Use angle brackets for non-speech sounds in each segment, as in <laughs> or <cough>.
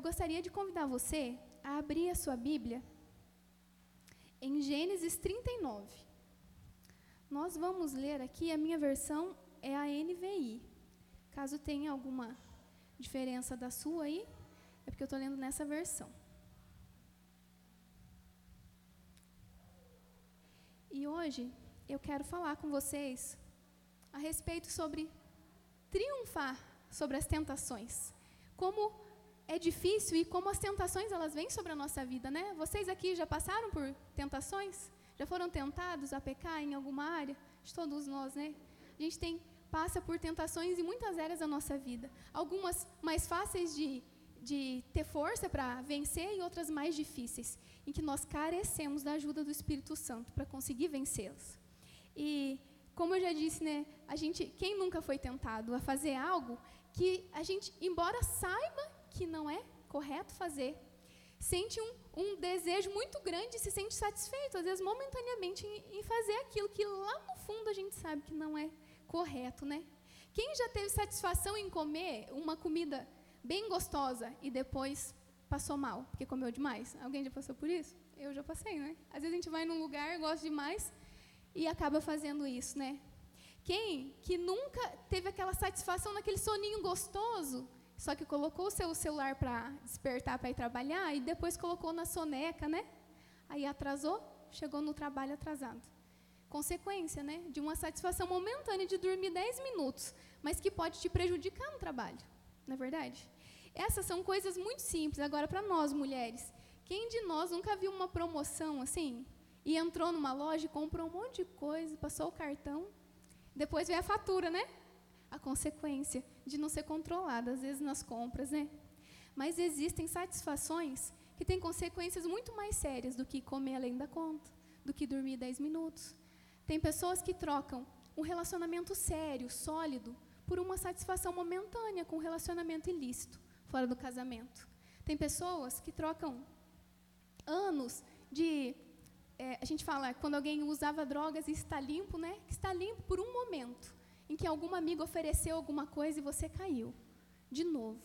eu gostaria de convidar você a abrir a sua Bíblia em Gênesis 39. Nós vamos ler aqui, a minha versão é a NVI. Caso tenha alguma diferença da sua aí, é porque eu estou lendo nessa versão. E hoje eu quero falar com vocês a respeito sobre triunfar sobre as tentações. Como é difícil e como as tentações elas vêm sobre a nossa vida, né? Vocês aqui já passaram por tentações? Já foram tentados a pecar em alguma área? De todos nós, né? A gente tem passa por tentações em muitas áreas da nossa vida. Algumas mais fáceis de, de ter força para vencer e outras mais difíceis, em que nós carecemos da ajuda do Espírito Santo para conseguir vencê-las. E como eu já disse, né, a gente, quem nunca foi tentado a fazer algo que a gente, embora saiba que não é correto fazer, sente um, um desejo muito grande e se sente satisfeito, às vezes momentaneamente, em, em fazer aquilo que lá no fundo a gente sabe que não é correto, né? Quem já teve satisfação em comer uma comida bem gostosa e depois passou mal, porque comeu demais? Alguém já passou por isso? Eu já passei, né? Às vezes a gente vai num lugar, gosta demais e acaba fazendo isso, né? Quem que nunca teve aquela satisfação naquele soninho gostoso, só que colocou o seu celular para despertar para ir trabalhar e depois colocou na soneca, né? Aí atrasou, chegou no trabalho atrasado consequência né, de uma satisfação momentânea de dormir 10 minutos, mas que pode te prejudicar no trabalho, não é verdade? Essas são coisas muito simples. Agora, para nós mulheres, quem de nós nunca viu uma promoção assim e entrou numa loja comprou um monte de coisa, passou o cartão, depois vem a fatura, né? A consequência de não ser controlada, às vezes nas compras, né? Mas existem satisfações que têm consequências muito mais sérias do que comer além da conta, do que dormir 10 minutos, tem pessoas que trocam um relacionamento sério, sólido, por uma satisfação momentânea com um relacionamento ilícito, fora do casamento. Tem pessoas que trocam anos de. É, a gente fala quando alguém usava drogas e está limpo, né? Está limpo por um momento, em que algum amigo ofereceu alguma coisa e você caiu. De novo.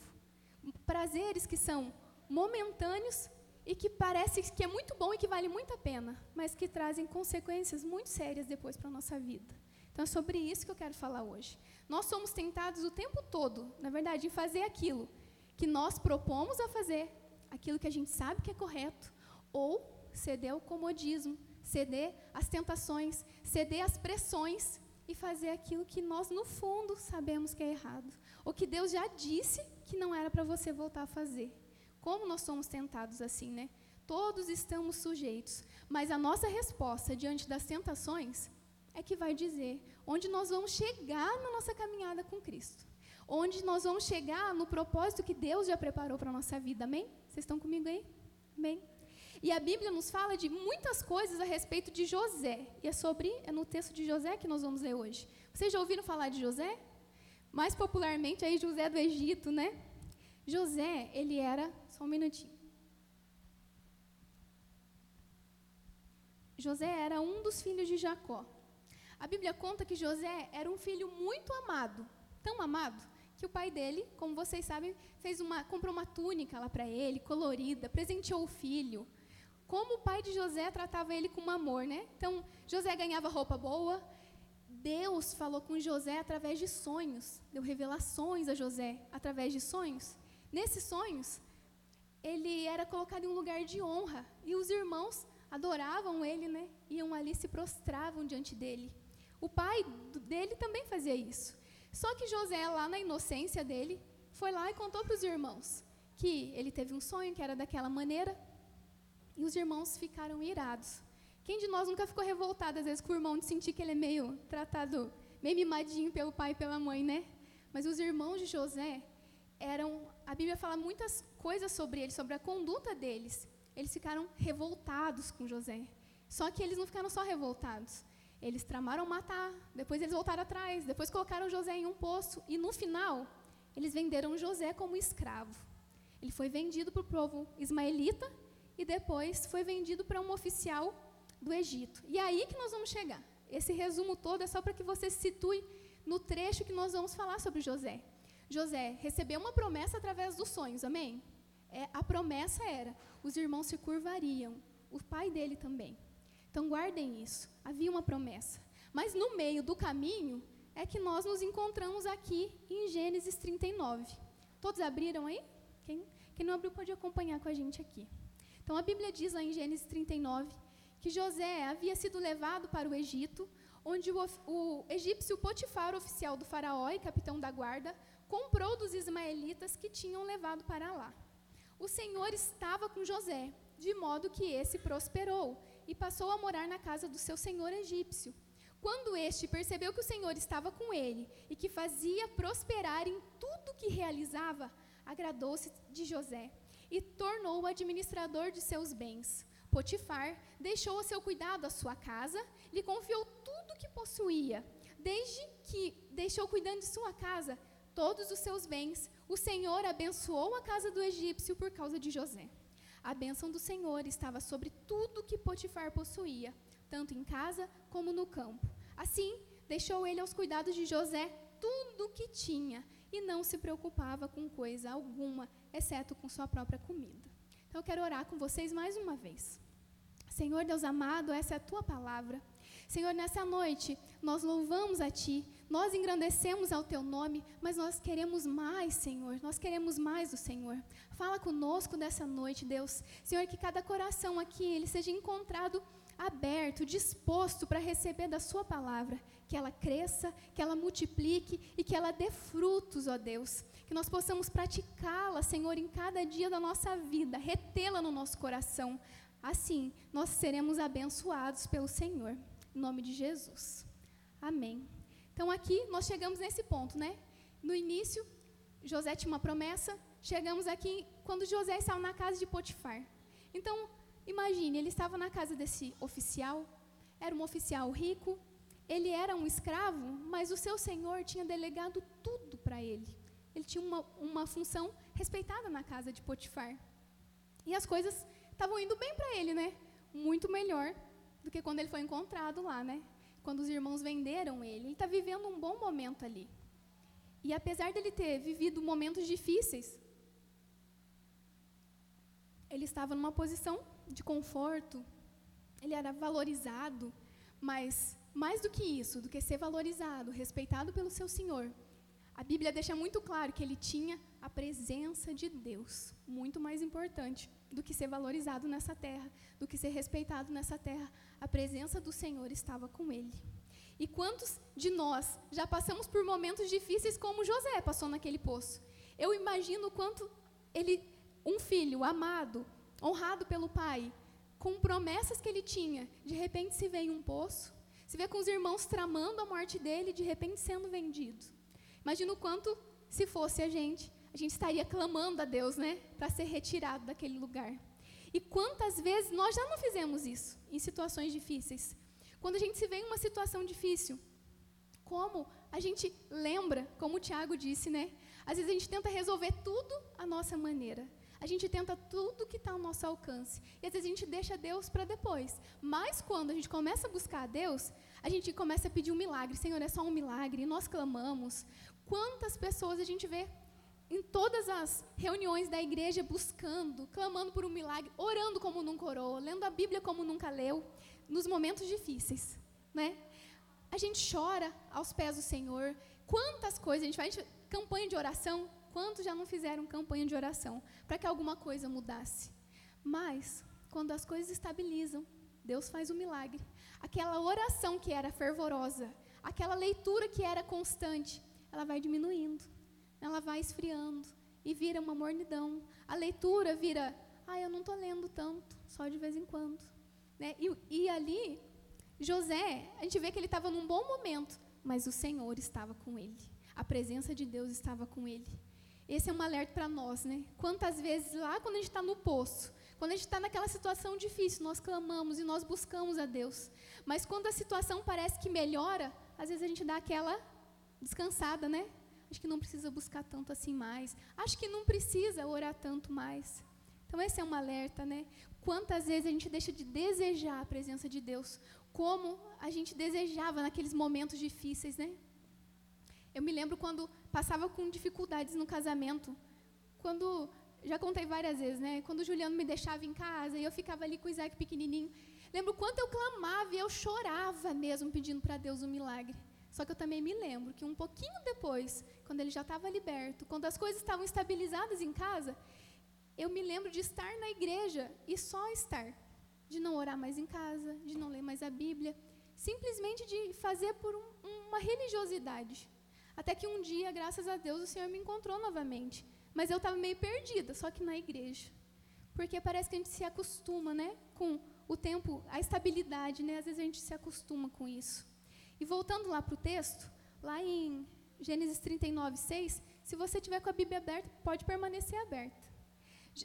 Prazeres que são momentâneos e que parece que é muito bom e que vale muito a pena, mas que trazem consequências muito sérias depois para a nossa vida. Então é sobre isso que eu quero falar hoje. Nós somos tentados o tempo todo, na verdade, em fazer aquilo que nós propomos a fazer, aquilo que a gente sabe que é correto, ou ceder ao comodismo, ceder às tentações, ceder às pressões e fazer aquilo que nós, no fundo, sabemos que é errado, ou que Deus já disse que não era para você voltar a fazer. Como nós somos tentados assim, né? Todos estamos sujeitos, mas a nossa resposta diante das tentações é que vai dizer onde nós vamos chegar na nossa caminhada com Cristo. Onde nós vamos chegar no propósito que Deus já preparou para a nossa vida. Amém? Vocês estão comigo aí? Amém? E a Bíblia nos fala de muitas coisas a respeito de José. E é sobre, é no texto de José que nós vamos ler hoje. Vocês já ouviram falar de José? Mais popularmente aí José do Egito, né? José, ele era só um minutinho. José era um dos filhos de Jacó. A Bíblia conta que José era um filho muito amado, tão amado, que o pai dele, como vocês sabem, fez uma, comprou uma túnica lá para ele, colorida, presenteou o filho. Como o pai de José tratava ele com amor, né? Então, José ganhava roupa boa. Deus falou com José através de sonhos, deu revelações a José através de sonhos. Nesses sonhos, ele era colocado em um lugar de honra. E os irmãos adoravam ele, né? Iam ali se prostravam diante dele. O pai dele também fazia isso. Só que José, lá na inocência dele, foi lá e contou para os irmãos que ele teve um sonho que era daquela maneira. E os irmãos ficaram irados. Quem de nós nunca ficou revoltado, às vezes, com o irmão de sentir que ele é meio tratado, meio mimadinho pelo pai e pela mãe, né? Mas os irmãos de José eram. A Bíblia fala muitas coisas sobre eles, sobre a conduta deles. Eles ficaram revoltados com José. Só que eles não ficaram só revoltados. Eles tramaram matar, depois eles voltaram atrás, depois colocaram José em um poço e no final eles venderam José como escravo. Ele foi vendido para o povo ismaelita e depois foi vendido para um oficial do Egito. E é aí que nós vamos chegar. Esse resumo todo é só para que você se situe no trecho que nós vamos falar sobre José. José recebeu uma promessa através dos sonhos, amém? é, a promessa era: os irmãos se curvariam, o pai dele também. Então guardem isso. Havia uma promessa. Mas no meio do caminho é que nós nos encontramos aqui em Gênesis 39. Todos abriram aí? Quem, quem não abriu pode acompanhar com a gente aqui. Então a Bíblia diz lá em Gênesis 39 que José havia sido levado para o Egito, onde o, o egípcio Potifar, oficial do faraó e capitão da guarda, comprou dos ismaelitas que tinham levado para lá. O Senhor estava com José, de modo que esse prosperou e passou a morar na casa do seu senhor egípcio. Quando este percebeu que o Senhor estava com ele e que fazia prosperar em tudo que realizava, agradou-se de José e tornou-o administrador de seus bens. Potifar deixou a seu cuidado a sua casa, lhe confiou tudo que possuía. Desde que deixou cuidando de sua casa todos os seus bens, o Senhor abençoou a casa do egípcio por causa de José. A bênção do Senhor estava sobre tudo que Potifar possuía, tanto em casa como no campo. Assim, deixou ele aos cuidados de José tudo o que tinha e não se preocupava com coisa alguma, exceto com sua própria comida. Então, eu quero orar com vocês mais uma vez. Senhor Deus amado, essa é a tua palavra. Senhor, nessa noite, nós louvamos a Ti, nós engrandecemos ao Teu nome, mas nós queremos mais, Senhor, nós queremos mais do Senhor. Fala conosco dessa noite, Deus. Senhor, que cada coração aqui, ele seja encontrado aberto, disposto para receber da Sua palavra, que ela cresça, que ela multiplique e que ela dê frutos, ó Deus. Que nós possamos praticá-la, Senhor, em cada dia da nossa vida, retê-la no nosso coração. Assim, nós seremos abençoados pelo Senhor. Em nome de Jesus. Amém. Então aqui nós chegamos nesse ponto, né? No início, José tinha uma promessa. Chegamos aqui quando José estava na casa de Potifar. Então, imagine, ele estava na casa desse oficial. Era um oficial rico. Ele era um escravo, mas o seu senhor tinha delegado tudo para ele. Ele tinha uma, uma função respeitada na casa de Potifar. E as coisas estavam indo bem para ele, né? Muito melhor do que quando ele foi encontrado lá, né? Quando os irmãos venderam ele. Ele está vivendo um bom momento ali. E apesar dele ter vivido momentos difíceis, ele estava numa posição de conforto, ele era valorizado, mas mais do que isso, do que ser valorizado, respeitado pelo seu Senhor, a Bíblia deixa muito claro que ele tinha a presença de Deus, muito mais importante do que ser valorizado nessa terra, do que ser respeitado nessa terra. A presença do Senhor estava com ele. E quantos de nós já passamos por momentos difíceis como José passou naquele poço? Eu imagino quanto ele, um filho amado, honrado pelo pai, com promessas que ele tinha, de repente se vê em um poço, se vê com os irmãos tramando a morte dele, de repente sendo vendido. Imagina o quanto, se fosse a gente, a gente estaria clamando a Deus, né, para ser retirado daquele lugar. E quantas vezes nós já não fizemos isso em situações difíceis? Quando a gente se vê em uma situação difícil, como a gente lembra, como o Tiago disse, né? Às vezes a gente tenta resolver tudo à nossa maneira. A gente tenta tudo que está ao nosso alcance. E às vezes a gente deixa Deus para depois. Mas quando a gente começa a buscar a Deus, a gente começa a pedir um milagre. Senhor, é só um milagre. E nós clamamos. Quantas pessoas a gente vê em todas as reuniões da igreja buscando, clamando por um milagre, orando como nunca orou, lendo a Bíblia como nunca leu, nos momentos difíceis, né? A gente chora aos pés do Senhor. Quantas coisas a gente faz? campanha de oração. Quantos já não fizeram campanha de oração para que alguma coisa mudasse? Mas quando as coisas estabilizam, Deus faz um milagre. Aquela oração que era fervorosa, aquela leitura que era constante, ela vai diminuindo ela vai esfriando e vira uma mornidão. A leitura vira, ah, eu não estou lendo tanto, só de vez em quando. Né? E, e ali, José, a gente vê que ele estava num bom momento, mas o Senhor estava com ele. A presença de Deus estava com ele. Esse é um alerta para nós, né? Quantas vezes lá, quando a gente está no poço, quando a gente está naquela situação difícil, nós clamamos e nós buscamos a Deus. Mas quando a situação parece que melhora, às vezes a gente dá aquela descansada, né? Acho que não precisa buscar tanto assim mais. Acho que não precisa orar tanto mais. Então, esse é um alerta, né? Quantas vezes a gente deixa de desejar a presença de Deus, como a gente desejava naqueles momentos difíceis, né? Eu me lembro quando passava com dificuldades no casamento, quando já contei várias vezes, né? Quando o Juliano me deixava em casa e eu ficava ali com o Isaac pequenininho, lembro quanto eu clamava e eu chorava mesmo pedindo para Deus um milagre. Só que eu também me lembro que um pouquinho depois, quando ele já estava liberto, quando as coisas estavam estabilizadas em casa, eu me lembro de estar na igreja e só estar, de não orar mais em casa, de não ler mais a Bíblia, simplesmente de fazer por um, uma religiosidade. Até que um dia, graças a Deus, o Senhor me encontrou novamente. Mas eu estava meio perdida, só que na igreja. Porque parece que a gente se acostuma, né? Com o tempo, a estabilidade, né? Às vezes a gente se acostuma com isso. E voltando lá para o texto, lá em Gênesis 39, 6, se você tiver com a Bíblia aberta, pode permanecer aberta.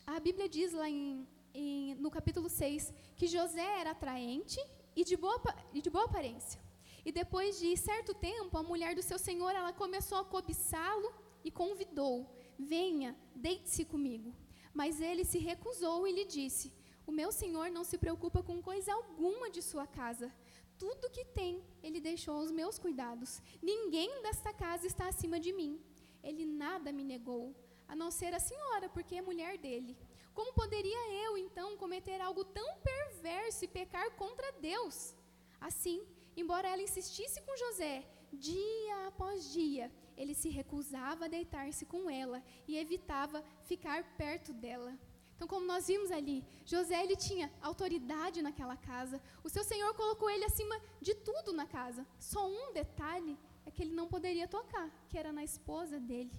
A Bíblia diz lá em, em, no capítulo 6 que José era atraente e de, boa, e de boa aparência. E depois de certo tempo, a mulher do seu senhor ela começou a cobiçá-lo e convidou: Venha, deite-se comigo. Mas ele se recusou e lhe disse: O meu senhor não se preocupa com coisa alguma de sua casa tudo que tem, ele deixou aos meus cuidados. Ninguém desta casa está acima de mim. Ele nada me negou, a não ser a senhora, porque é mulher dele. Como poderia eu, então, cometer algo tão perverso e pecar contra Deus? Assim, embora ela insistisse com José, dia após dia, ele se recusava a deitar-se com ela e evitava ficar perto dela. Então, como nós vimos ali, José ele tinha autoridade naquela casa. O seu Senhor colocou ele acima de tudo na casa. Só um detalhe é que ele não poderia tocar, que era na esposa dele.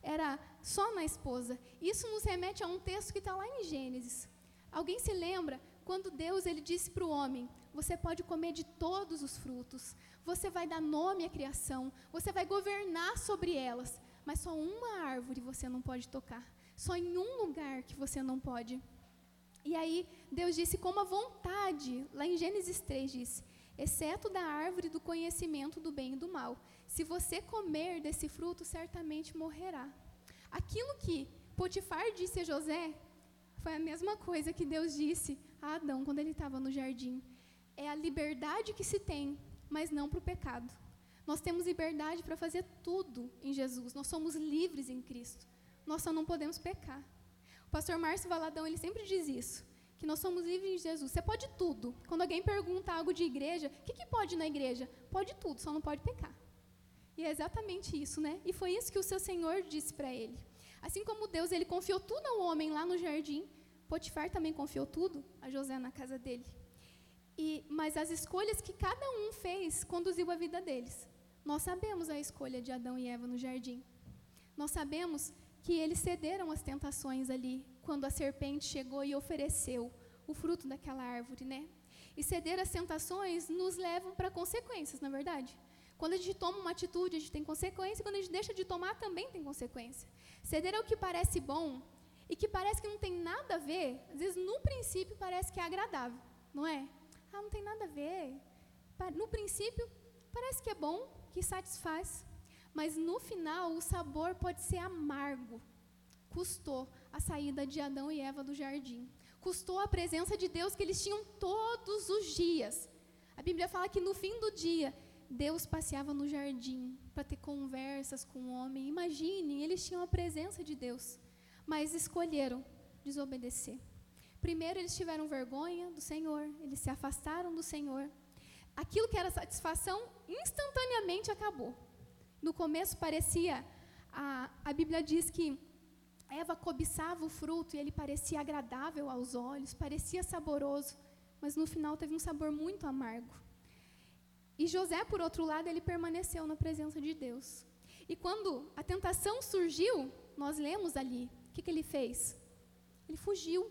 Era só na esposa. Isso nos remete a um texto que está lá em Gênesis. Alguém se lembra quando Deus ele disse para o homem: Você pode comer de todos os frutos, você vai dar nome à criação, você vai governar sobre elas, mas só uma árvore você não pode tocar só em um lugar que você não pode. E aí, Deus disse como a vontade, lá em Gênesis 3 diz: exceto da árvore do conhecimento do bem e do mal. Se você comer desse fruto, certamente morrerá. Aquilo que Potifar disse a José foi a mesma coisa que Deus disse a Adão quando ele estava no jardim. É a liberdade que se tem, mas não para o pecado. Nós temos liberdade para fazer tudo em Jesus. Nós somos livres em Cristo nós só não podemos pecar. O pastor Márcio Valadão, ele sempre diz isso, que nós somos livres em Jesus. Você pode tudo. Quando alguém pergunta algo de igreja, o que, que pode na igreja? Pode tudo, só não pode pecar. E é exatamente isso, né? E foi isso que o seu Senhor disse para ele. Assim como Deus, ele confiou tudo ao homem lá no jardim, Potifar também confiou tudo a José na casa dele. E, mas as escolhas que cada um fez conduziu a vida deles. Nós sabemos a escolha de Adão e Eva no jardim. Nós sabemos que eles cederam às tentações ali, quando a serpente chegou e ofereceu o fruto daquela árvore, né? E ceder às tentações nos levam para consequências, na é verdade. Quando a gente toma uma atitude, a gente tem consequência, quando a gente deixa de tomar, também tem consequência. Ceder ao que parece bom e que parece que não tem nada a ver, às vezes no princípio parece que é agradável, não é? Ah, não tem nada a ver. No princípio parece que é bom, que satisfaz, mas no final o sabor pode ser amargo. Custou a saída de Adão e Eva do jardim. Custou a presença de Deus que eles tinham todos os dias. A Bíblia fala que no fim do dia, Deus passeava no jardim para ter conversas com o homem. Imaginem, eles tinham a presença de Deus, mas escolheram desobedecer. Primeiro, eles tiveram vergonha do Senhor, eles se afastaram do Senhor. Aquilo que era satisfação instantaneamente acabou. No começo parecia, a, a Bíblia diz que Eva cobiçava o fruto e ele parecia agradável aos olhos, parecia saboroso, mas no final teve um sabor muito amargo. E José, por outro lado, ele permaneceu na presença de Deus. E quando a tentação surgiu, nós lemos ali, o que, que ele fez? Ele fugiu.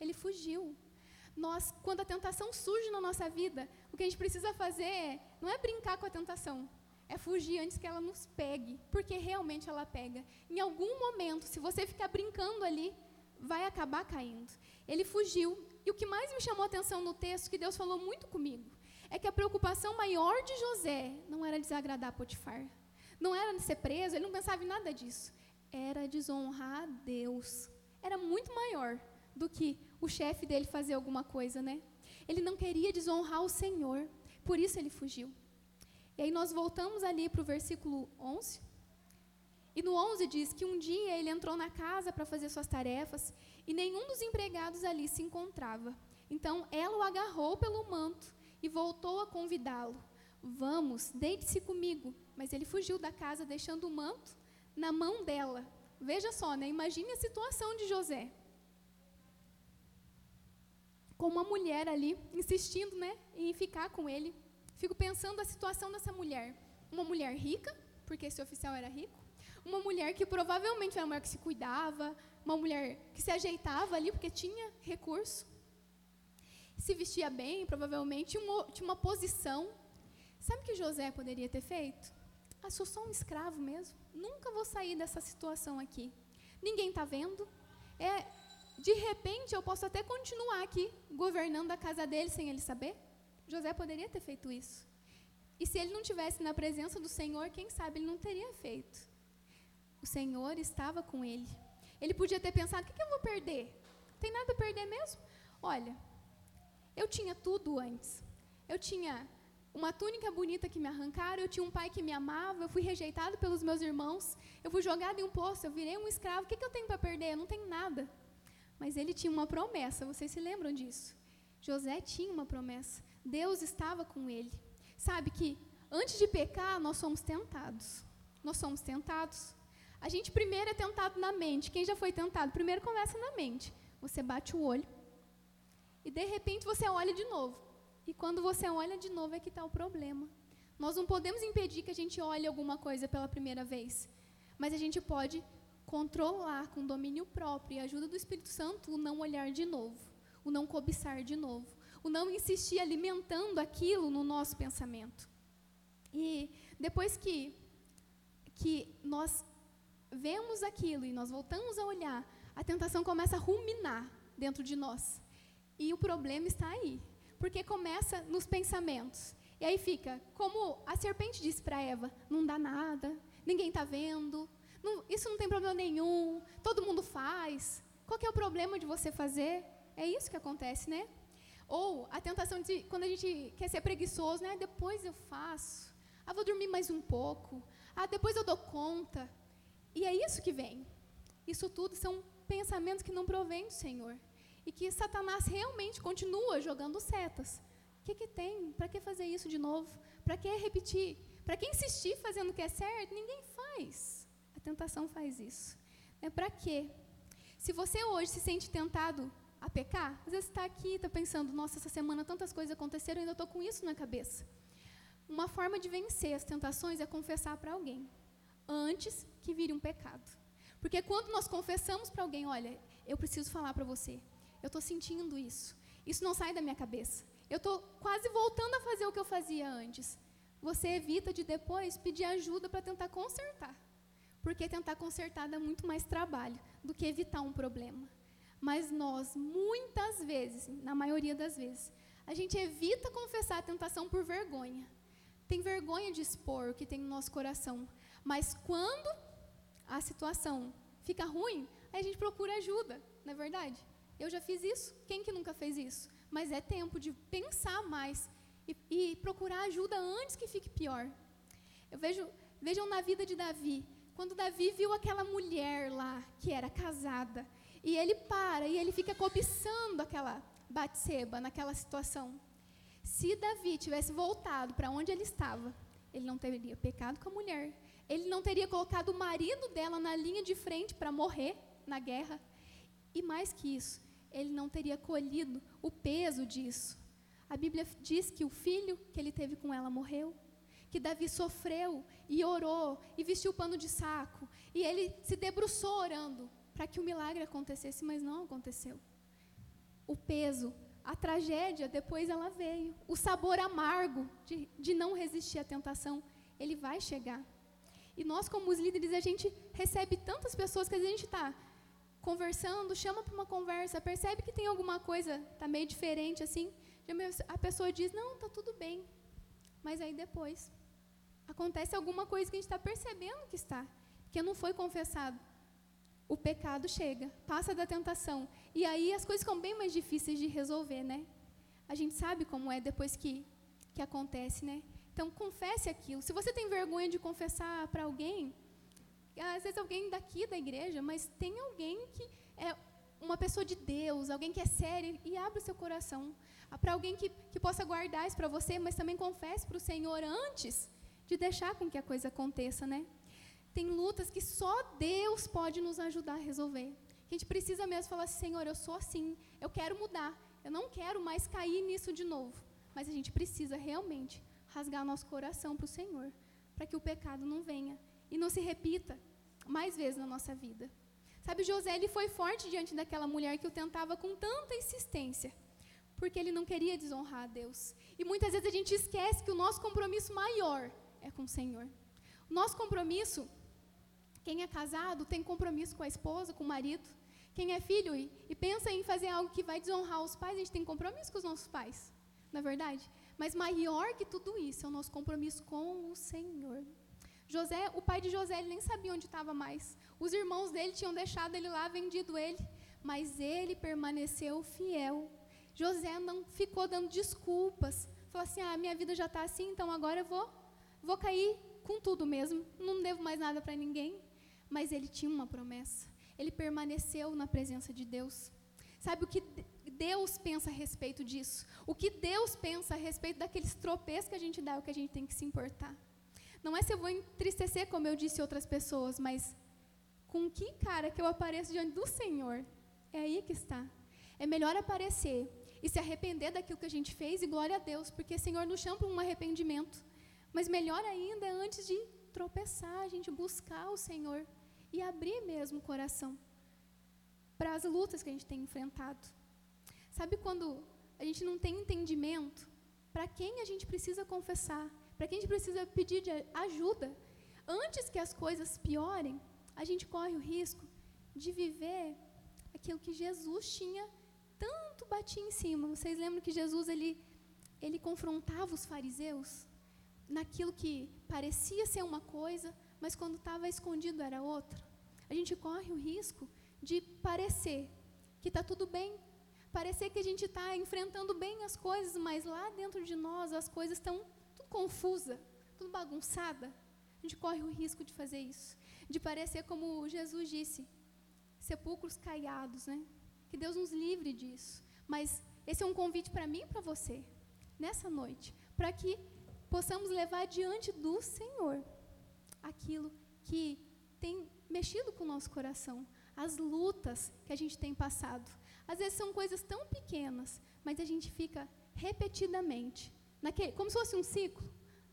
Ele fugiu. Nós, quando a tentação surge na nossa vida, o que a gente precisa fazer não é brincar com a tentação, é fugir antes que ela nos pegue, porque realmente ela pega. Em algum momento, se você ficar brincando ali, vai acabar caindo. Ele fugiu. E o que mais me chamou a atenção no texto, que Deus falou muito comigo, é que a preocupação maior de José não era desagradar Potifar, não era ser preso, ele não pensava em nada disso. Era desonrar a Deus. Era muito maior do que o chefe dele fazer alguma coisa, né? Ele não queria desonrar o Senhor, por isso ele fugiu. E aí nós voltamos ali para o versículo 11. E no 11 diz que um dia ele entrou na casa para fazer suas tarefas e nenhum dos empregados ali se encontrava. Então ela o agarrou pelo manto e voltou a convidá-lo. Vamos, deite-se comigo. Mas ele fugiu da casa, deixando o manto na mão dela. Veja só, né? Imagine a situação de José. Com uma mulher ali, insistindo né, em ficar com ele. Fico pensando a situação dessa mulher. Uma mulher rica, porque esse oficial era rico. Uma mulher que provavelmente era uma mulher que se cuidava, uma mulher que se ajeitava ali porque tinha recurso. Se vestia bem, provavelmente, uma, tinha uma posição. Sabe o que José poderia ter feito? Ah, sou só um escravo mesmo. Nunca vou sair dessa situação aqui. Ninguém está vendo. É, de repente, eu posso até continuar aqui, governando a casa dele sem ele saber. José poderia ter feito isso. E se ele não tivesse na presença do Senhor, quem sabe ele não teria feito. O Senhor estava com ele. Ele podia ter pensado: o que, que eu vou perder? Tem nada a perder mesmo? Olha, eu tinha tudo antes. Eu tinha uma túnica bonita que me arrancaram, eu tinha um pai que me amava, eu fui rejeitado pelos meus irmãos, eu fui jogado em um poço, eu virei um escravo. O que, que eu tenho para perder? Eu não tenho nada. Mas ele tinha uma promessa, vocês se lembram disso? José tinha uma promessa. Deus estava com ele. Sabe que antes de pecar, nós somos tentados. Nós somos tentados. A gente primeiro é tentado na mente. Quem já foi tentado? Primeiro começa na mente. Você bate o olho. E de repente você olha de novo. E quando você olha de novo é que está o problema. Nós não podemos impedir que a gente olhe alguma coisa pela primeira vez. Mas a gente pode controlar com domínio próprio e ajuda do Espírito Santo o não olhar de novo, o não cobiçar de novo, o não insistir alimentando aquilo no nosso pensamento. E depois que, que nós vemos aquilo e nós voltamos a olhar, a tentação começa a ruminar dentro de nós. E o problema está aí, porque começa nos pensamentos. E aí fica, como a serpente disse para Eva: não dá nada, ninguém está vendo, não, isso não tem problema nenhum, todo mundo faz. Qual é o problema de você fazer? É isso que acontece, né? Ou a tentação de quando a gente quer ser preguiçoso, né? Depois eu faço. Ah, vou dormir mais um pouco. Ah, depois eu dou conta. E é isso que vem. Isso tudo são pensamentos que não provêm do Senhor. E que Satanás realmente continua jogando setas. O que, que tem? Para que fazer isso de novo? Para que repetir? Para que insistir fazendo o que é certo? Ninguém faz. Tentação faz isso. É para quê? Se você hoje se sente tentado a pecar, às vezes está aqui está pensando, nossa, essa semana tantas coisas aconteceram, ainda estou com isso na cabeça. Uma forma de vencer as tentações é confessar para alguém, antes que vire um pecado. Porque quando nós confessamos para alguém, olha, eu preciso falar para você, eu estou sentindo isso, isso não sai da minha cabeça, eu estou quase voltando a fazer o que eu fazia antes. Você evita de depois pedir ajuda para tentar consertar. Porque tentar consertar dá muito mais trabalho do que evitar um problema. Mas nós, muitas vezes, na maioria das vezes, a gente evita confessar a tentação por vergonha. Tem vergonha de expor o que tem no nosso coração. Mas quando a situação fica ruim, aí a gente procura ajuda, não é verdade? Eu já fiz isso, quem que nunca fez isso? Mas é tempo de pensar mais e, e procurar ajuda antes que fique pior. Eu vejo, vejam na vida de Davi, quando Davi viu aquela mulher lá que era casada, e ele para e ele fica cobiçando aquela Batseba naquela situação. Se Davi tivesse voltado para onde ele estava, ele não teria pecado com a mulher. Ele não teria colocado o marido dela na linha de frente para morrer na guerra. E mais que isso, ele não teria colhido o peso disso. A Bíblia diz que o filho que ele teve com ela morreu, que Davi sofreu e orou e vestiu pano de saco, e ele se debruçou orando para que o milagre acontecesse, mas não aconteceu. O peso, a tragédia, depois ela veio. O sabor amargo de, de não resistir à tentação, ele vai chegar. E nós, como os líderes, a gente recebe tantas pessoas que a gente está conversando, chama para uma conversa, percebe que tem alguma coisa, está meio diferente assim. A pessoa diz: Não, está tudo bem. Mas aí depois acontece alguma coisa que a gente está percebendo que está, que não foi confessado o pecado chega, passa da tentação. E aí as coisas ficam bem mais difíceis de resolver, né? A gente sabe como é depois que, que acontece, né? Então, confesse aquilo. Se você tem vergonha de confessar para alguém, às vezes alguém daqui da igreja, mas tem alguém que é uma pessoa de Deus, alguém que é sério e abre o seu coração para alguém que, que possa guardar isso para você, mas também confesse para o Senhor antes de deixar com que a coisa aconteça, né? Tem lutas que só Deus pode nos ajudar a resolver. A gente precisa mesmo falar assim, Senhor, eu sou assim, eu quero mudar, eu não quero mais cair nisso de novo. Mas a gente precisa realmente rasgar nosso coração para o Senhor, para que o pecado não venha e não se repita mais vezes na nossa vida. Sabe, José ele foi forte diante daquela mulher que o tentava com tanta insistência, porque ele não queria desonrar a Deus. E muitas vezes a gente esquece que o nosso compromisso maior é com o Senhor. Nosso compromisso, quem é casado tem compromisso com a esposa, com o marido. Quem é filho e, e pensa em fazer algo que vai desonrar os pais, a gente tem compromisso com os nossos pais, não é verdade? Mas maior que tudo isso é o nosso compromisso com o Senhor. José, o pai de José, ele nem sabia onde estava mais. Os irmãos dele tinham deixado ele lá, vendido ele, mas ele permaneceu fiel. José não ficou dando desculpas. Falou assim: "Ah, minha vida já está assim, então agora eu vou vou cair com tudo mesmo. Não devo mais nada para ninguém". Mas ele tinha uma promessa. Ele permaneceu na presença de Deus. Sabe o que Deus pensa a respeito disso? O que Deus pensa a respeito daqueles tropeços que a gente dá, é o que a gente tem que se importar. Não é se eu vou entristecer, como eu disse outras pessoas, mas com que cara que eu apareço diante do Senhor? É aí que está. É melhor aparecer e se arrepender daquilo que a gente fez e glória a Deus, porque o Senhor nos chama para um arrependimento. Mas melhor ainda antes de tropeçar, a gente buscar o Senhor e abrir mesmo o coração para as lutas que a gente tem enfrentado. Sabe quando a gente não tem entendimento para quem a gente precisa confessar? para quem a gente precisa pedir ajuda. Antes que as coisas piorem, a gente corre o risco de viver aquilo que Jesus tinha tanto batia em cima. Vocês lembram que Jesus ele ele confrontava os fariseus naquilo que parecia ser uma coisa, mas quando estava escondido era outra. A gente corre o risco de parecer que está tudo bem, parecer que a gente está enfrentando bem as coisas, mas lá dentro de nós as coisas estão confusa, tudo bagunçada, a gente corre o risco de fazer isso, de parecer como Jesus disse, sepulcros caiados, né? Que Deus nos livre disso. Mas esse é um convite para mim e para você, nessa noite, para que possamos levar diante do Senhor aquilo que tem mexido com o nosso coração, as lutas que a gente tem passado. Às vezes são coisas tão pequenas, mas a gente fica repetidamente naquele, como se fosse um ciclo,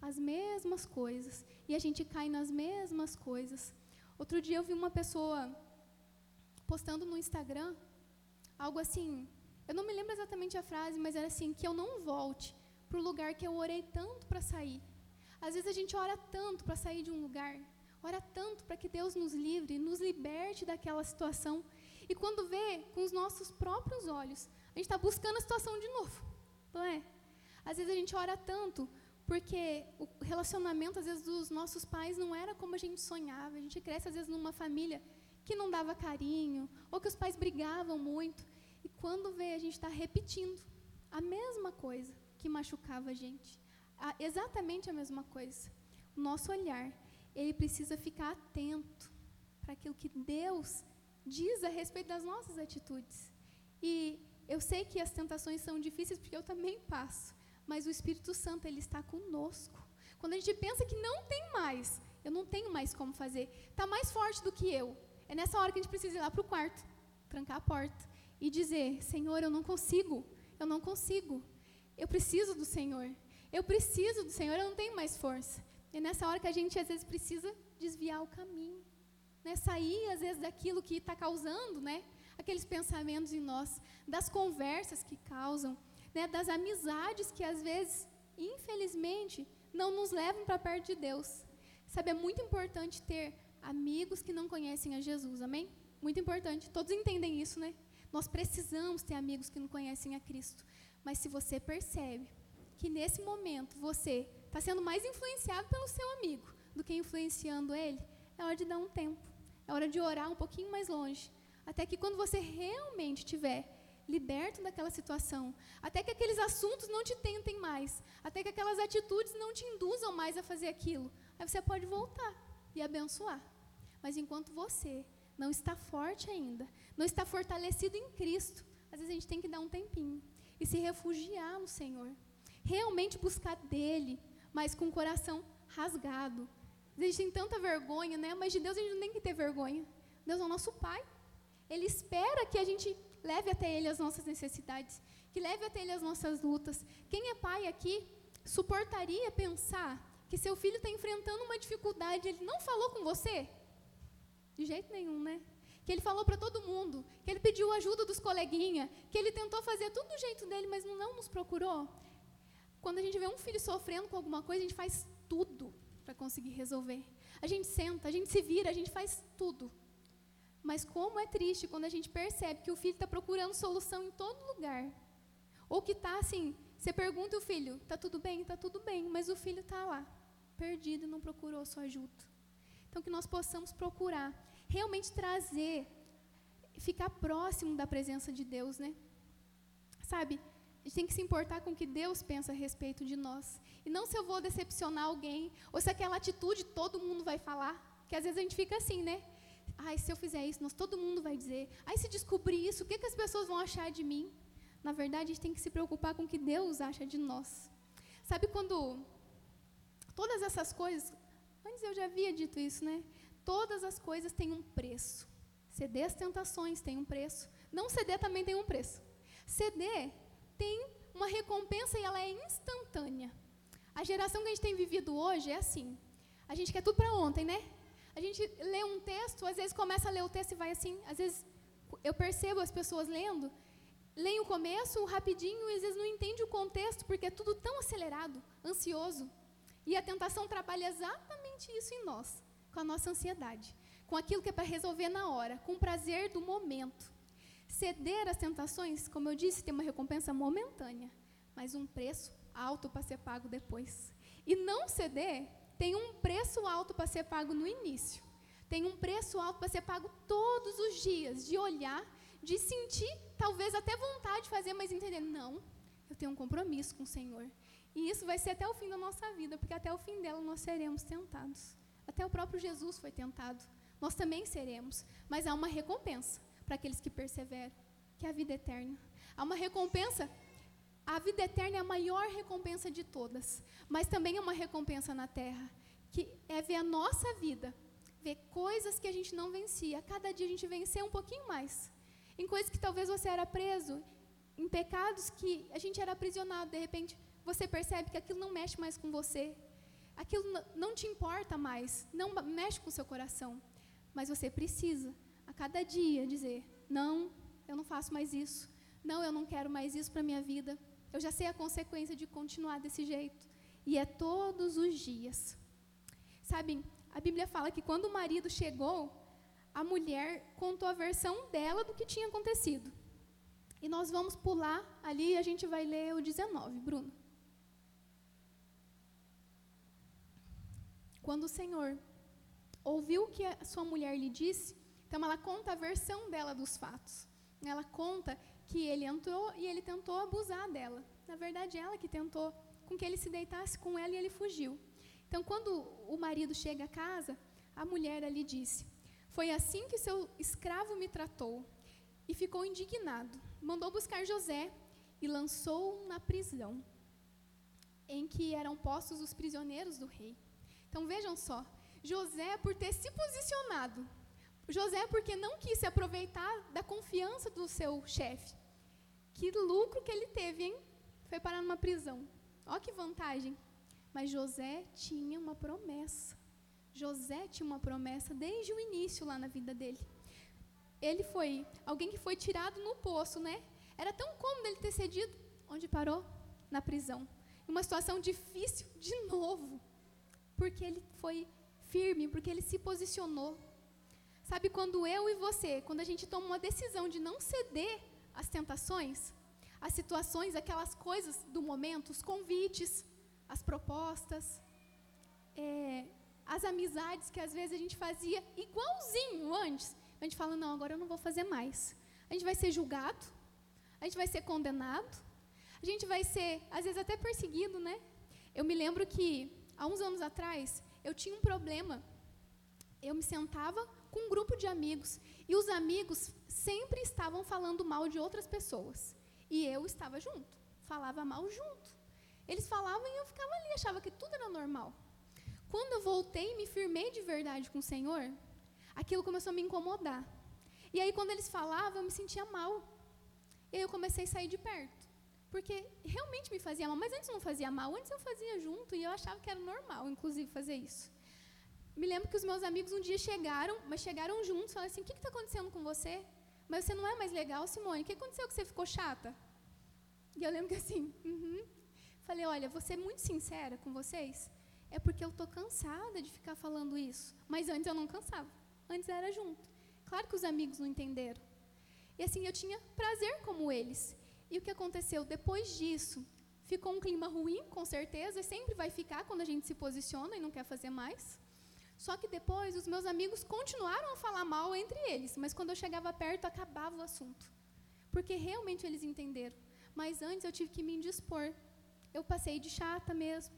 as mesmas coisas, e a gente cai nas mesmas coisas. Outro dia eu vi uma pessoa postando no Instagram algo assim, eu não me lembro exatamente a frase, mas era assim, que eu não volte para o lugar que eu orei tanto para sair. Às vezes a gente ora tanto para sair de um lugar, ora tanto para que Deus nos livre, nos liberte daquela situação, e quando vê com os nossos próprios olhos, a gente está buscando a situação de novo, não é? Às vezes a gente ora tanto porque o relacionamento, às vezes, dos nossos pais não era como a gente sonhava. A gente cresce, às vezes, numa família que não dava carinho, ou que os pais brigavam muito. E quando vê, a gente está repetindo a mesma coisa que machucava a gente. A, exatamente a mesma coisa. O nosso olhar, ele precisa ficar atento para aquilo que Deus diz a respeito das nossas atitudes. E eu sei que as tentações são difíceis porque eu também passo mas o Espírito Santo ele está conosco. Quando a gente pensa que não tem mais, eu não tenho mais como fazer, está mais forte do que eu. É nessa hora que a gente precisa ir lá para o quarto, trancar a porta e dizer: Senhor, eu não consigo, eu não consigo, eu preciso do Senhor, eu preciso do Senhor, eu não tenho mais força. É nessa hora que a gente às vezes precisa desviar o caminho, né? sair às vezes daquilo que está causando, né? aqueles pensamentos em nós, das conversas que causam né, das amizades que às vezes, infelizmente, não nos levam para perto de Deus. Sabe, é muito importante ter amigos que não conhecem a Jesus, amém? Muito importante. Todos entendem isso, né? Nós precisamos ter amigos que não conhecem a Cristo. Mas se você percebe que nesse momento você está sendo mais influenciado pelo seu amigo do que influenciando ele, é hora de dar um tempo. É hora de orar um pouquinho mais longe. Até que quando você realmente tiver liberto daquela situação, até que aqueles assuntos não te tentem mais, até que aquelas atitudes não te induzam mais a fazer aquilo. Aí você pode voltar e abençoar. Mas enquanto você não está forte ainda, não está fortalecido em Cristo, às vezes a gente tem que dar um tempinho e se refugiar no Senhor. Realmente buscar dele, mas com o coração rasgado. A gente tem tanta vergonha, né? Mas de Deus a gente não tem que ter vergonha. Deus é o nosso Pai. Ele espera que a gente leve até Ele as nossas necessidades, que leve até Ele as nossas lutas. Quem é pai aqui suportaria pensar que seu filho está enfrentando uma dificuldade, ele não falou com você? De jeito nenhum, né? Que ele falou para todo mundo, que ele pediu ajuda dos coleguinhas, que ele tentou fazer tudo do jeito dele, mas não nos procurou. Quando a gente vê um filho sofrendo com alguma coisa, a gente faz tudo para conseguir resolver. A gente senta, a gente se vira, a gente faz tudo. Mas como é triste quando a gente percebe que o filho está procurando solução em todo lugar. Ou que está assim, você pergunta o filho, está tudo bem? Está tudo bem, mas o filho está lá, perdido, não procurou sua ajuda. Então que nós possamos procurar realmente trazer, ficar próximo da presença de Deus, né? Sabe, a gente tem que se importar com o que Deus pensa a respeito de nós. E não se eu vou decepcionar alguém, ou se aquela atitude todo mundo vai falar. Que às vezes a gente fica assim, né? Ai, se eu fizer isso, nós, todo mundo vai dizer. Ai, se descobrir isso, o que, que as pessoas vão achar de mim? Na verdade, a gente tem que se preocupar com o que Deus acha de nós. Sabe quando todas essas coisas, antes eu já havia dito isso, né? Todas as coisas têm um preço. Ceder as tentações tem um preço. Não ceder também tem um preço. Ceder tem uma recompensa e ela é instantânea. A geração que a gente tem vivido hoje é assim. A gente quer tudo para ontem, né? A gente lê um texto, às vezes começa a ler o texto e vai assim, às vezes eu percebo as pessoas lendo, leem o começo rapidinho e às vezes não entende o contexto porque é tudo tão acelerado, ansioso. E a tentação trabalha exatamente isso em nós, com a nossa ansiedade, com aquilo que é para resolver na hora, com o prazer do momento. Ceder às tentações, como eu disse, tem uma recompensa momentânea, mas um preço alto para ser pago depois. E não ceder tem um preço alto para ser pago no início. Tem um preço alto para ser pago todos os dias, de olhar, de sentir, talvez até vontade de fazer, mas entender, não, eu tenho um compromisso com o Senhor. E isso vai ser até o fim da nossa vida, porque até o fim dela nós seremos tentados. Até o próprio Jesus foi tentado. Nós também seremos. Mas há uma recompensa para aqueles que perseveram, que é a vida eterna. Há uma recompensa a vida eterna é a maior recompensa de todas, mas também é uma recompensa na terra, que é ver a nossa vida, ver coisas que a gente não vencia. Cada dia a gente vencer um pouquinho mais. Em coisas que talvez você era preso, em pecados que a gente era aprisionado, de repente você percebe que aquilo não mexe mais com você. Aquilo não te importa mais, não mexe com o seu coração. Mas você precisa, a cada dia, dizer: não, eu não faço mais isso. Não, eu não quero mais isso para a minha vida. Eu já sei a consequência de continuar desse jeito. E é todos os dias. Sabe, a Bíblia fala que quando o marido chegou, a mulher contou a versão dela do que tinha acontecido. E nós vamos pular ali e a gente vai ler o 19, Bruno. Quando o Senhor ouviu o que a sua mulher lhe disse, então ela conta a versão dela dos fatos. Ela conta que ele entrou e ele tentou abusar dela. Na verdade, ela que tentou com que ele se deitasse com ela e ele fugiu. Então, quando o marido chega a casa, a mulher ali disse: Foi assim que seu escravo me tratou. E ficou indignado. Mandou buscar José e lançou-o na prisão, em que eram postos os prisioneiros do rei. Então vejam só, José por ter se posicionado, José porque não quis se aproveitar da confiança do seu chefe, que lucro que ele teve, hein? Foi parar numa prisão. Olha que vantagem. Mas José tinha uma promessa. José tinha uma promessa desde o início lá na vida dele. Ele foi alguém que foi tirado no poço, né? Era tão cômodo ele ter cedido. Onde parou? Na prisão. Uma situação difícil de novo. Porque ele foi firme, porque ele se posicionou. Sabe, quando eu e você, quando a gente toma uma decisão de não ceder as tentações, as situações, aquelas coisas do momento, os convites, as propostas, é, as amizades que às vezes a gente fazia igualzinho antes. A gente fala, não, agora eu não vou fazer mais. A gente vai ser julgado, a gente vai ser condenado, a gente vai ser, às vezes, até perseguido, né? Eu me lembro que, há uns anos atrás, eu tinha um problema eu me sentava com um grupo de amigos e os amigos sempre estavam falando mal de outras pessoas. E eu estava junto, falava mal junto. Eles falavam e eu ficava ali, achava que tudo era normal. Quando eu voltei e me firmei de verdade com o Senhor, aquilo começou a me incomodar. E aí, quando eles falavam, eu me sentia mal. E aí eu comecei a sair de perto. Porque realmente me fazia mal. Mas antes não fazia mal, antes eu fazia junto e eu achava que era normal, inclusive, fazer isso. Me lembro que os meus amigos um dia chegaram, mas chegaram juntos, falaram assim: O que está acontecendo com você? Mas você não é mais legal, Simone? O que aconteceu que você ficou chata? E eu lembro que assim, uhum. falei: Olha, vou ser muito sincera com vocês. É porque eu estou cansada de ficar falando isso. Mas antes eu não cansava. Antes era junto. Claro que os amigos não entenderam. E assim, eu tinha prazer como eles. E o que aconteceu? Depois disso, ficou um clima ruim, com certeza, sempre vai ficar quando a gente se posiciona e não quer fazer mais. Só que depois os meus amigos continuaram a falar mal entre eles, mas quando eu chegava perto acabava o assunto. Porque realmente eles entenderam. Mas antes eu tive que me indispor. Eu passei de chata mesmo,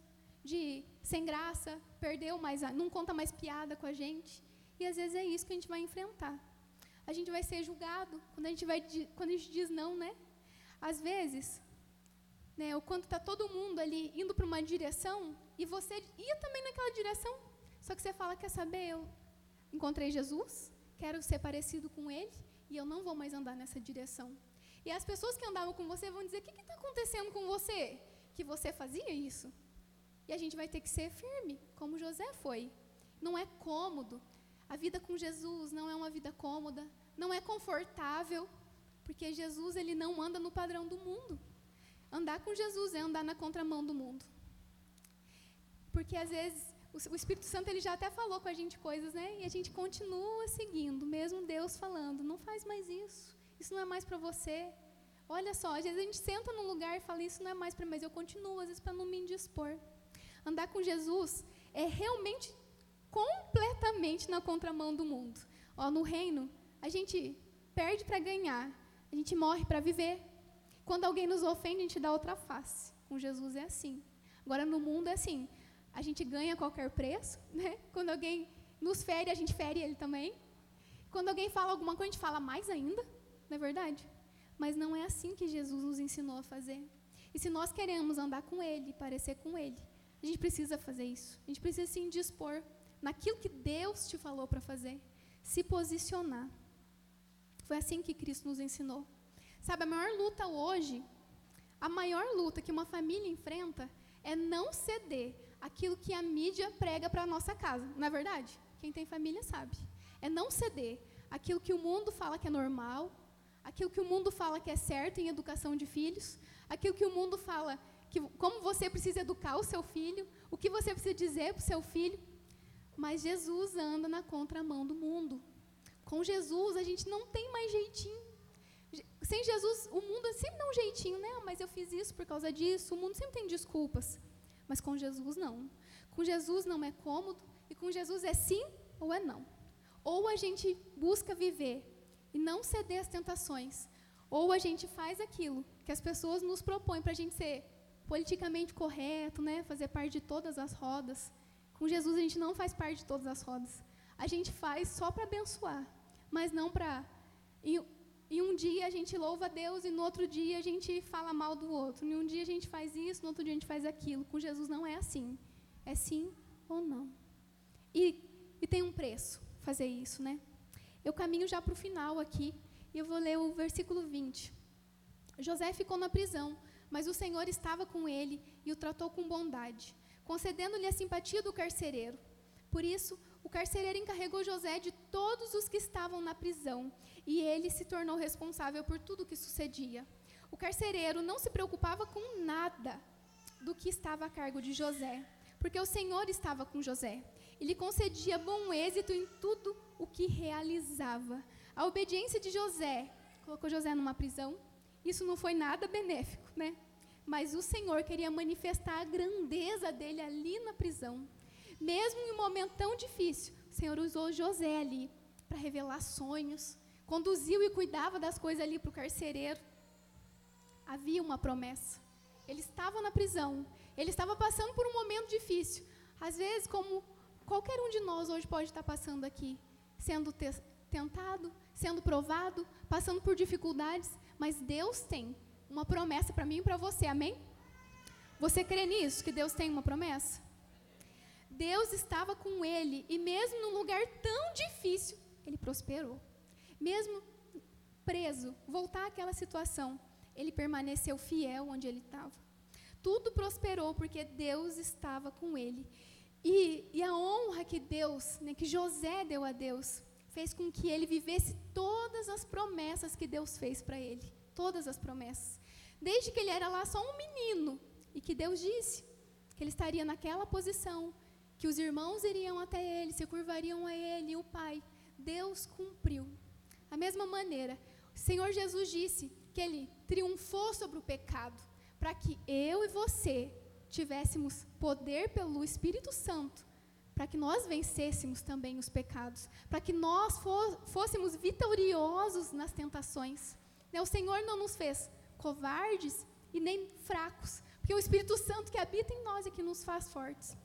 de sem graça, perdeu mais, não conta mais piada com a gente. E às vezes é isso que a gente vai enfrentar. A gente vai ser julgado quando a gente vai quando a gente diz não, né? Às vezes, né, quando está todo mundo ali indo para uma direção e você ia também naquela direção, só que você fala, quer saber, eu encontrei Jesus, quero ser parecido com Ele e eu não vou mais andar nessa direção. E as pessoas que andavam com você vão dizer, o que está acontecendo com você? Que você fazia isso. E a gente vai ter que ser firme, como José foi. Não é cômodo. A vida com Jesus não é uma vida cômoda, não é confortável, porque Jesus ele não anda no padrão do mundo. Andar com Jesus é andar na contramão do mundo. Porque às vezes o Espírito Santo ele já até falou com a gente coisas, né? E a gente continua seguindo, mesmo Deus falando, não faz mais isso. Isso não é mais para você. Olha só, às vezes a gente senta num lugar e fala isso não é mais para, mas eu continuo às vezes para não me indispor. Andar com Jesus é realmente completamente na contramão do mundo. Ó, no reino, a gente perde para ganhar, a gente morre para viver. Quando alguém nos ofende, a gente dá outra face. Com Jesus é assim. Agora no mundo é assim a gente ganha a qualquer preço, <laughs> né? Quando alguém nos fere, a gente fere ele também. Quando alguém fala alguma coisa, a gente fala mais ainda, não é verdade? Mas não é assim que Jesus nos ensinou a fazer. E se nós queremos andar com Ele, parecer com Ele, a gente precisa fazer isso. A gente precisa se indispor naquilo que Deus te falou para fazer, se posicionar. Foi assim que Cristo nos ensinou. Sabe, a maior luta hoje, a maior luta que uma família enfrenta é não ceder aquilo que a mídia prega para a nossa casa, não é verdade? Quem tem família sabe. É não ceder aquilo que o mundo fala que é normal, aquilo que o mundo fala que é certo em educação de filhos, aquilo que o mundo fala que como você precisa educar o seu filho, o que você precisa dizer para o seu filho. Mas Jesus anda na contramão do mundo. Com Jesus a gente não tem mais jeitinho. Sem Jesus, o mundo sempre dá um jeitinho, né? Mas eu fiz isso por causa disso. O mundo sempre tem desculpas. Mas com Jesus não. Com Jesus não é cômodo e com Jesus é sim ou é não. Ou a gente busca viver e não ceder às tentações, ou a gente faz aquilo que as pessoas nos propõem para a gente ser politicamente correto, né, fazer parte de todas as rodas. Com Jesus a gente não faz parte de todas as rodas. A gente faz só para abençoar, mas não para e um dia a gente louva a Deus e no outro dia a gente fala mal do outro. E um dia a gente faz isso, no outro dia a gente faz aquilo. Com Jesus não é assim. É sim ou não. E, e tem um preço fazer isso, né? Eu caminho já para o final aqui e eu vou ler o versículo 20. José ficou na prisão, mas o Senhor estava com ele e o tratou com bondade, concedendo-lhe a simpatia do carcereiro. Por isso, o carcereiro encarregou José de todos os que estavam na prisão, e ele se tornou responsável por tudo o que sucedia. O carcereiro não se preocupava com nada do que estava a cargo de José, porque o Senhor estava com José. Ele concedia bom êxito em tudo o que realizava. A obediência de José colocou José numa prisão. Isso não foi nada benéfico, né? Mas o Senhor queria manifestar a grandeza dele ali na prisão. Mesmo em um momento tão difícil, o Senhor usou José ali para revelar sonhos, conduziu e cuidava das coisas ali para o carcereiro. Havia uma promessa. Ele estava na prisão, ele estava passando por um momento difícil. Às vezes, como qualquer um de nós hoje pode estar passando aqui, sendo tentado, sendo provado, passando por dificuldades, mas Deus tem uma promessa para mim e para você, amém? Você crê nisso, que Deus tem uma promessa? Deus estava com ele, e mesmo num lugar tão difícil, ele prosperou. Mesmo preso, voltar àquela situação, ele permaneceu fiel onde ele estava. Tudo prosperou porque Deus estava com ele. E, e a honra que Deus, né, que José deu a Deus, fez com que ele vivesse todas as promessas que Deus fez para ele. Todas as promessas. Desde que ele era lá só um menino, e que Deus disse que ele estaria naquela posição, que os irmãos iriam até ele, se curvariam a ele e o pai. Deus cumpriu. Da mesma maneira, o Senhor Jesus disse que ele triunfou sobre o pecado, para que eu e você tivéssemos poder pelo Espírito Santo, para que nós vencêssemos também os pecados, para que nós fôssemos vitoriosos nas tentações. Né, o Senhor não nos fez covardes e nem fracos, porque o Espírito Santo que habita em nós é que nos faz fortes.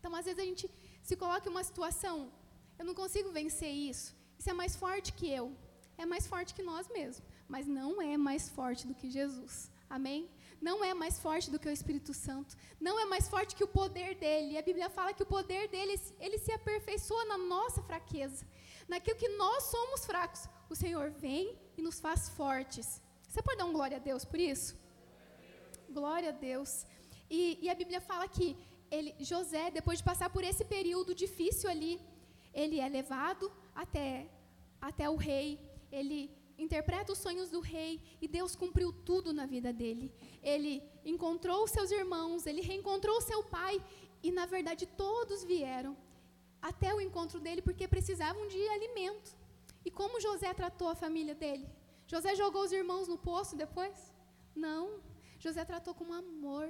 Então, às vezes a gente se coloca em uma situação, eu não consigo vencer isso. Isso é mais forte que eu. É mais forte que nós mesmos, mas não é mais forte do que Jesus. Amém? Não é mais forte do que o Espírito Santo. Não é mais forte que o poder dele. E a Bíblia fala que o poder dele, ele se aperfeiçoa na nossa fraqueza. Naquilo que nós somos fracos, o Senhor vem e nos faz fortes. Você pode dar um glória a Deus por isso? Glória a Deus. E, e a Bíblia fala que ele, José, depois de passar por esse período difícil ali, ele é levado até, até o rei, ele interpreta os sonhos do rei e Deus cumpriu tudo na vida dele. Ele encontrou seus irmãos, ele reencontrou seu pai e, na verdade, todos vieram até o encontro dele porque precisavam de alimento. E como José tratou a família dele? José jogou os irmãos no poço depois? Não. José tratou com amor.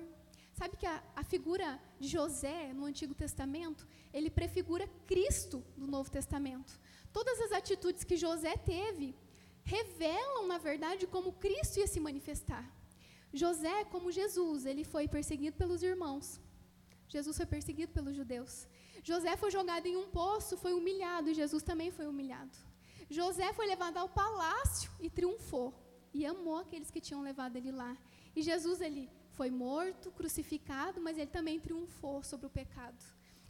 Sabe que a, a, figura de José no Antigo Testamento, ele prefigura Cristo no Novo Testamento. Todas as atitudes que José teve revelam, na verdade, como Cristo ia se manifestar. José, como Jesus, ele foi perseguido pelos irmãos. Jesus foi perseguido pelos judeus. José foi jogado em um poço, foi humilhado, e Jesus também foi humilhado. José foi levado ao palácio e triunfou. E amou aqueles que tinham levado ele lá. E Jesus, ele foi morto, crucificado, mas ele também triunfou sobre o pecado.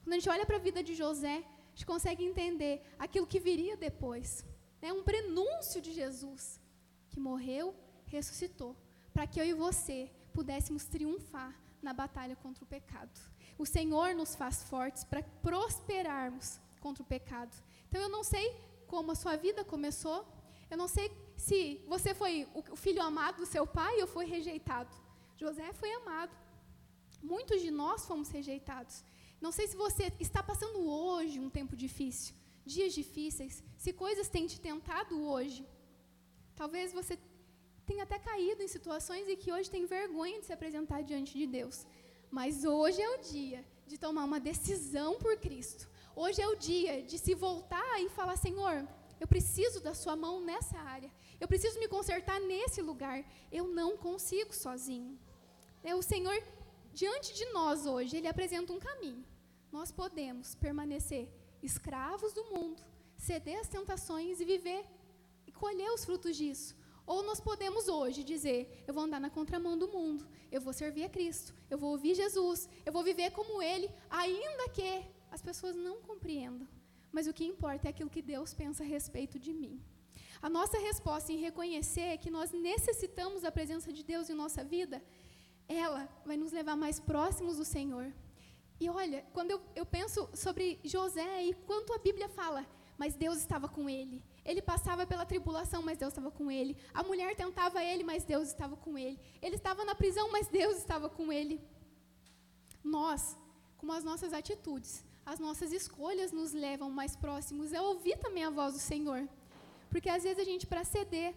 Quando a gente olha para a vida de José, a gente consegue entender aquilo que viria depois. Né? um prenúncio de Jesus, que morreu, ressuscitou, para que eu e você pudéssemos triunfar na batalha contra o pecado. O Senhor nos faz fortes para prosperarmos contra o pecado. Então eu não sei como a sua vida começou, eu não sei se você foi o filho amado do seu pai ou foi rejeitado. José foi amado. Muitos de nós fomos rejeitados. Não sei se você está passando hoje um tempo difícil, dias difíceis, se coisas têm te tentado hoje. Talvez você tenha até caído em situações e que hoje tem vergonha de se apresentar diante de Deus. Mas hoje é o dia de tomar uma decisão por Cristo. Hoje é o dia de se voltar e falar: Senhor, eu preciso da Sua mão nessa área. Eu preciso me consertar nesse lugar. Eu não consigo sozinho. É, o Senhor, diante de nós hoje, Ele apresenta um caminho. Nós podemos permanecer escravos do mundo, ceder às tentações e viver e colher os frutos disso. Ou nós podemos hoje dizer: eu vou andar na contramão do mundo, eu vou servir a Cristo, eu vou ouvir Jesus, eu vou viver como Ele, ainda que as pessoas não compreendam. Mas o que importa é aquilo que Deus pensa a respeito de mim. A nossa resposta em reconhecer que nós necessitamos da presença de Deus em nossa vida, ela vai nos levar mais próximos do Senhor. E olha, quando eu, eu penso sobre José e quanto a Bíblia fala, mas Deus estava com ele. Ele passava pela tribulação, mas Deus estava com ele. A mulher tentava ele, mas Deus estava com ele. Ele estava na prisão, mas Deus estava com ele. Nós, com as nossas atitudes, as nossas escolhas nos levam mais próximos a ouvir também a voz do Senhor. Porque às vezes a gente, para ceder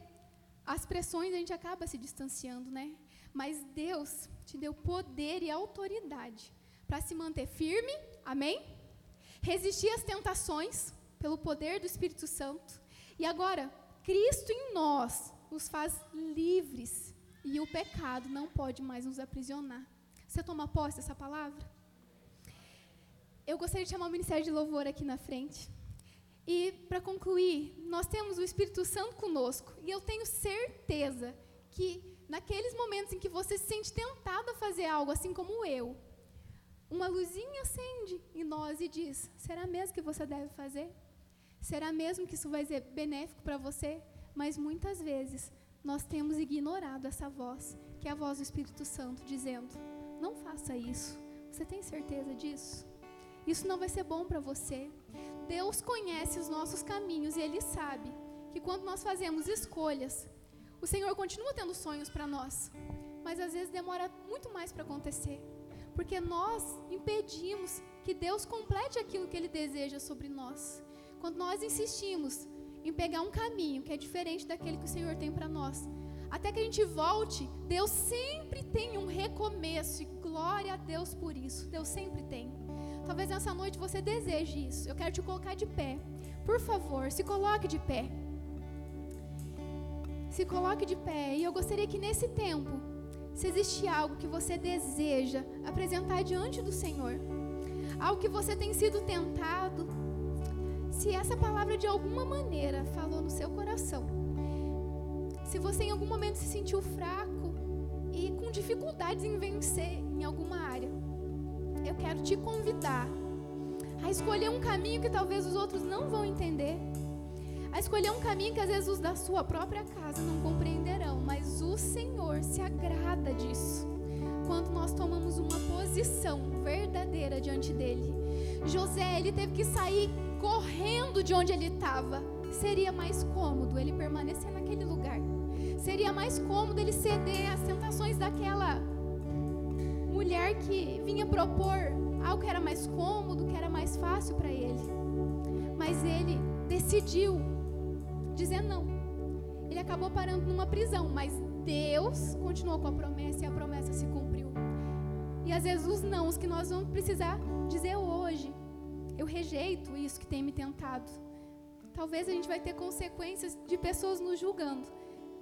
às pressões, a gente acaba se distanciando, né? Mas Deus te deu poder e autoridade para se manter firme, amém? Resistir às tentações pelo poder do Espírito Santo. E agora, Cristo em nós nos faz livres e o pecado não pode mais nos aprisionar. Você toma posse dessa palavra? eu gostaria de chamar o Ministério de Louvor aqui na frente. E, para concluir, nós temos o Espírito Santo conosco. E eu tenho certeza que, naqueles momentos em que você se sente tentado a fazer algo, assim como eu, uma luzinha acende em nós e diz: será mesmo que você deve fazer? Será mesmo que isso vai ser benéfico para você? Mas muitas vezes nós temos ignorado essa voz, que é a voz do Espírito Santo, dizendo: não faça isso. Você tem certeza disso? Isso não vai ser bom para você. Deus conhece os nossos caminhos e Ele sabe que quando nós fazemos escolhas, o Senhor continua tendo sonhos para nós, mas às vezes demora muito mais para acontecer, porque nós impedimos que Deus complete aquilo que Ele deseja sobre nós. Quando nós insistimos em pegar um caminho que é diferente daquele que o Senhor tem para nós, até que a gente volte, Deus sempre tem um recomeço e glória a Deus por isso. Deus sempre tem. Talvez nessa noite você deseje isso. Eu quero te colocar de pé. Por favor, se coloque de pé. Se coloque de pé. E eu gostaria que nesse tempo, se existe algo que você deseja apresentar diante do Senhor, algo que você tem sido tentado, se essa palavra de alguma maneira falou no seu coração, se você em algum momento se sentiu fraco e com dificuldades em vencer em alguma área, eu quero te convidar a escolher um caminho que talvez os outros não vão entender. A escolher um caminho que às vezes os da sua própria casa não compreenderão, mas o Senhor se agrada disso. Quando nós tomamos uma posição verdadeira diante dele. José, ele teve que sair correndo de onde ele estava. Seria mais cômodo ele permanecer naquele lugar. Seria mais cômodo ele ceder às tentações daquela mulher que vinha propor algo que era mais cômodo, que era mais fácil para ele. Mas ele decidiu dizer não. Ele acabou parando numa prisão, mas Deus continuou com a promessa e a promessa se cumpriu. E às vezes os nãos que nós vamos precisar dizer hoje. Eu rejeito isso que tem me tentado. Talvez a gente vai ter consequências de pessoas nos julgando,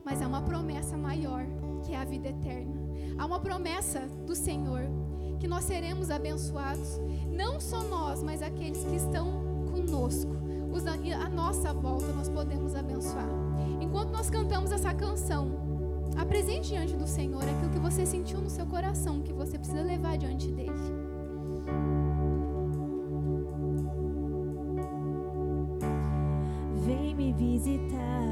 mas há uma promessa maior, que é a vida eterna. Há uma promessa do Senhor que nós seremos abençoados, não só nós, mas aqueles que estão conosco. A nossa volta nós podemos abençoar. Enquanto nós cantamos essa canção, apresente diante do Senhor aquilo que você sentiu no seu coração, que você precisa levar diante dele. Vem me visitar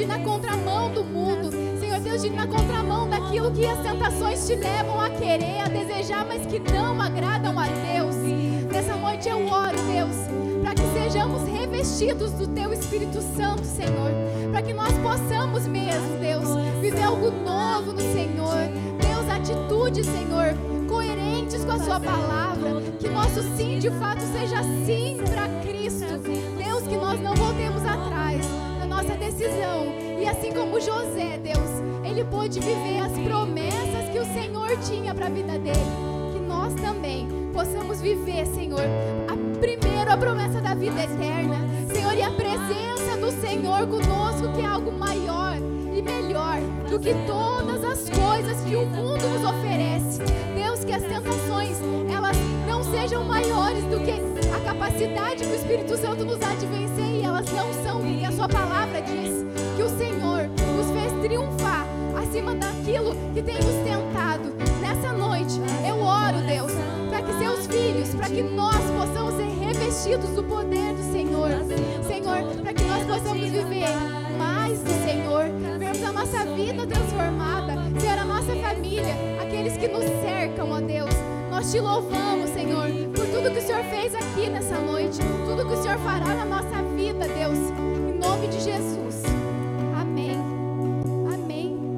de ir na contramão do mundo, Senhor Deus, de ir na contramão daquilo que as tentações te levam a querer, a desejar, mas que não agradam a Deus. Nessa noite eu oro, Deus, para que sejamos revestidos do Teu Espírito Santo, Senhor, para que nós possamos mesmo, Deus, viver algo novo no Senhor. Deus, atitudes, Senhor, coerentes com a Sua palavra, que nosso sim de fato seja sim para Cristo. Deus, que nós não voltemos atrás nossa decisão. E assim como José, Deus, ele pôde viver as promessas que o Senhor tinha para a vida dele. Que nós também possamos viver, Senhor, a primeiro a promessa da vida eterna. Senhor, e a presença do Senhor conosco, que é algo maior e melhor do que todas as coisas que o mundo nos oferece. Deus, que as tentações, elas não sejam maiores do que a capacidade que o Espírito Santo nos dá de vencer, e elas não são, porque a sua palavra diz que o Senhor nos fez triunfar acima daquilo que tem nos tentado. Nessa noite, eu oro, Deus, para que seus filhos, para que nós possamos ser revestidos do poder do Senhor. Senhor, para que nós possamos viver mais do Senhor, vermos a nossa vida transformada, ser a nossa família, aqueles que nos cercam, ó Deus. Nós te louvamos, Senhor, por tudo que o Senhor fez aqui nessa noite, tudo que o Senhor fará na nossa vida, Deus. Em nome de Jesus.